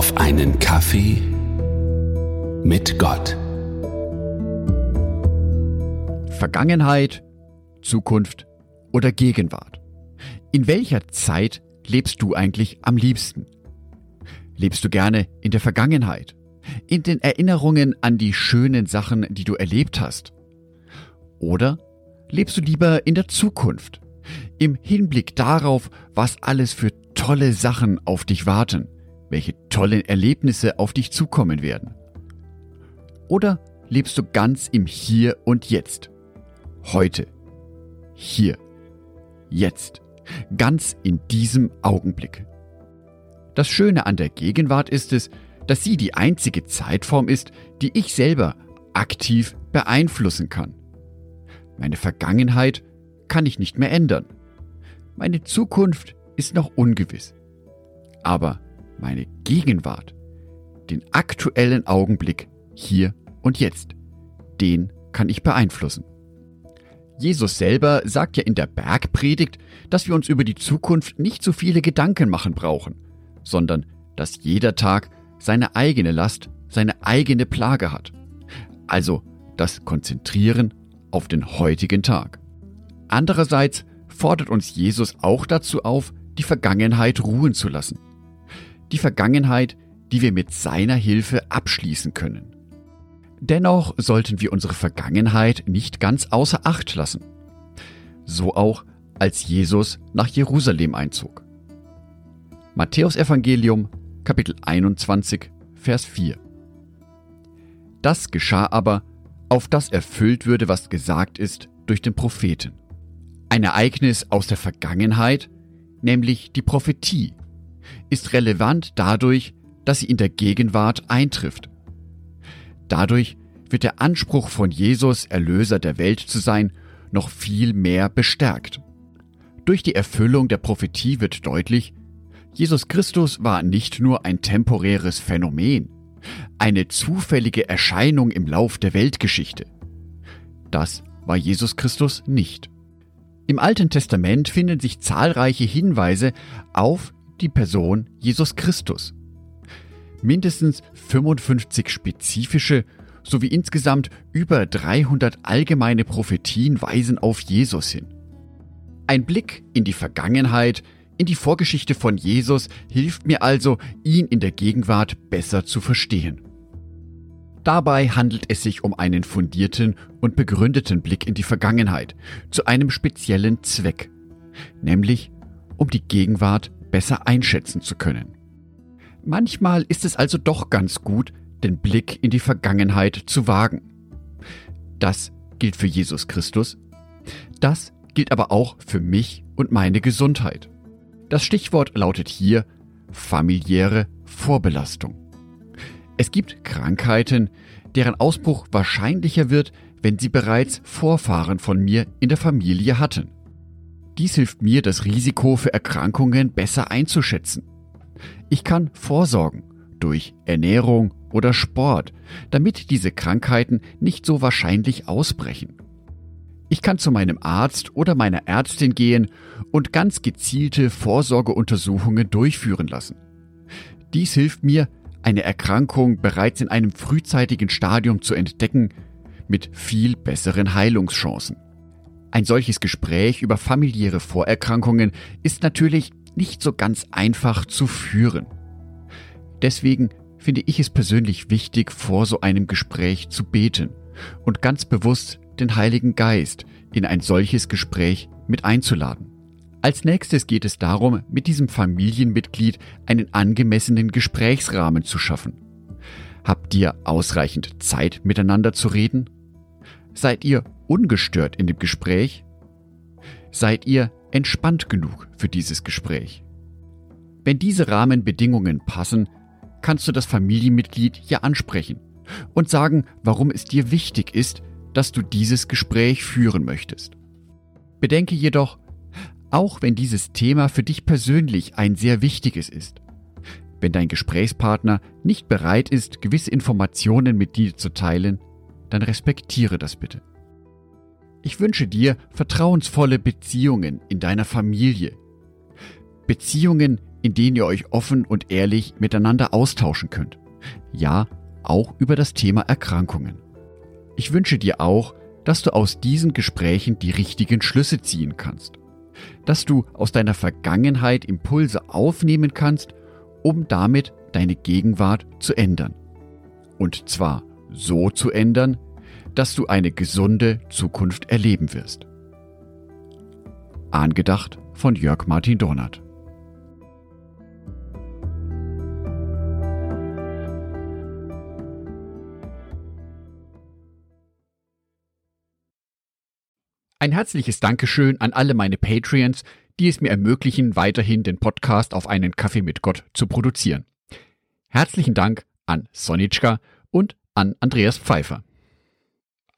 auf einen Kaffee mit Gott. Vergangenheit, Zukunft oder Gegenwart? In welcher Zeit lebst du eigentlich am liebsten? Lebst du gerne in der Vergangenheit? In den Erinnerungen an die schönen Sachen, die du erlebt hast? Oder lebst du lieber in der Zukunft? Im Hinblick darauf, was alles für tolle Sachen auf dich warten, welche tollen Erlebnisse auf dich zukommen werden? Oder lebst du ganz im Hier und Jetzt? Heute. Hier. Jetzt. Ganz in diesem Augenblick. Das Schöne an der Gegenwart ist es, dass sie die einzige Zeitform ist, die ich selber aktiv beeinflussen kann. Meine Vergangenheit kann ich nicht mehr ändern. Meine Zukunft ist noch ungewiss. Aber meine Gegenwart, den aktuellen Augenblick hier und jetzt, den kann ich beeinflussen. Jesus selber sagt ja in der Bergpredigt, dass wir uns über die Zukunft nicht so viele Gedanken machen brauchen, sondern dass jeder Tag seine eigene Last, seine eigene Plage hat. Also das Konzentrieren auf den heutigen Tag. Andererseits fordert uns Jesus auch dazu auf, die Vergangenheit ruhen zu lassen. Die Vergangenheit, die wir mit seiner Hilfe abschließen können. Dennoch sollten wir unsere Vergangenheit nicht ganz außer Acht lassen. So auch als Jesus nach Jerusalem einzog. Matthäus Evangelium Kapitel 21 Vers 4 Das geschah aber, auf das erfüllt würde, was gesagt ist durch den Propheten. Ein Ereignis aus der Vergangenheit, nämlich die Prophetie, ist relevant dadurch, dass sie in der Gegenwart eintrifft. Dadurch wird der Anspruch von Jesus, Erlöser der Welt zu sein, noch viel mehr bestärkt. Durch die Erfüllung der Prophetie wird deutlich, Jesus Christus war nicht nur ein temporäres Phänomen, eine zufällige Erscheinung im Lauf der Weltgeschichte. Das war Jesus Christus nicht. Im Alten Testament finden sich zahlreiche Hinweise auf die Person Jesus Christus mindestens 55 spezifische sowie insgesamt über 300 allgemeine Prophetien weisen auf Jesus hin. Ein Blick in die Vergangenheit, in die Vorgeschichte von Jesus hilft mir also, ihn in der Gegenwart besser zu verstehen. Dabei handelt es sich um einen fundierten und begründeten Blick in die Vergangenheit zu einem speziellen Zweck, nämlich um die Gegenwart besser einschätzen zu können. Manchmal ist es also doch ganz gut, den Blick in die Vergangenheit zu wagen. Das gilt für Jesus Christus. Das gilt aber auch für mich und meine Gesundheit. Das Stichwort lautet hier familiäre Vorbelastung. Es gibt Krankheiten, deren Ausbruch wahrscheinlicher wird, wenn sie bereits Vorfahren von mir in der Familie hatten. Dies hilft mir, das Risiko für Erkrankungen besser einzuschätzen. Ich kann vorsorgen durch Ernährung oder Sport, damit diese Krankheiten nicht so wahrscheinlich ausbrechen. Ich kann zu meinem Arzt oder meiner Ärztin gehen und ganz gezielte Vorsorgeuntersuchungen durchführen lassen. Dies hilft mir, eine Erkrankung bereits in einem frühzeitigen Stadium zu entdecken, mit viel besseren Heilungschancen. Ein solches Gespräch über familiäre Vorerkrankungen ist natürlich nicht so ganz einfach zu führen. Deswegen finde ich es persönlich wichtig, vor so einem Gespräch zu beten und ganz bewusst den Heiligen Geist in ein solches Gespräch mit einzuladen. Als nächstes geht es darum, mit diesem Familienmitglied einen angemessenen Gesprächsrahmen zu schaffen. Habt ihr ausreichend Zeit miteinander zu reden? Seid ihr ungestört in dem Gespräch? Seid ihr entspannt genug für dieses Gespräch? Wenn diese Rahmenbedingungen passen, kannst du das Familienmitglied ja ansprechen und sagen, warum es dir wichtig ist, dass du dieses Gespräch führen möchtest. Bedenke jedoch, auch wenn dieses Thema für dich persönlich ein sehr wichtiges ist, wenn dein Gesprächspartner nicht bereit ist, gewisse Informationen mit dir zu teilen, dann respektiere das bitte. Ich wünsche dir vertrauensvolle Beziehungen in deiner Familie. Beziehungen, in denen ihr euch offen und ehrlich miteinander austauschen könnt. Ja, auch über das Thema Erkrankungen. Ich wünsche dir auch, dass du aus diesen Gesprächen die richtigen Schlüsse ziehen kannst. Dass du aus deiner Vergangenheit Impulse aufnehmen kannst, um damit deine Gegenwart zu ändern. Und zwar so zu ändern, dass du eine gesunde Zukunft erleben wirst. Angedacht von Jörg Martin Dornert. Ein herzliches Dankeschön an alle meine Patreons, die es mir ermöglichen, weiterhin den Podcast auf einen Kaffee mit Gott zu produzieren. Herzlichen Dank an Sonitschka und an Andreas Pfeiffer.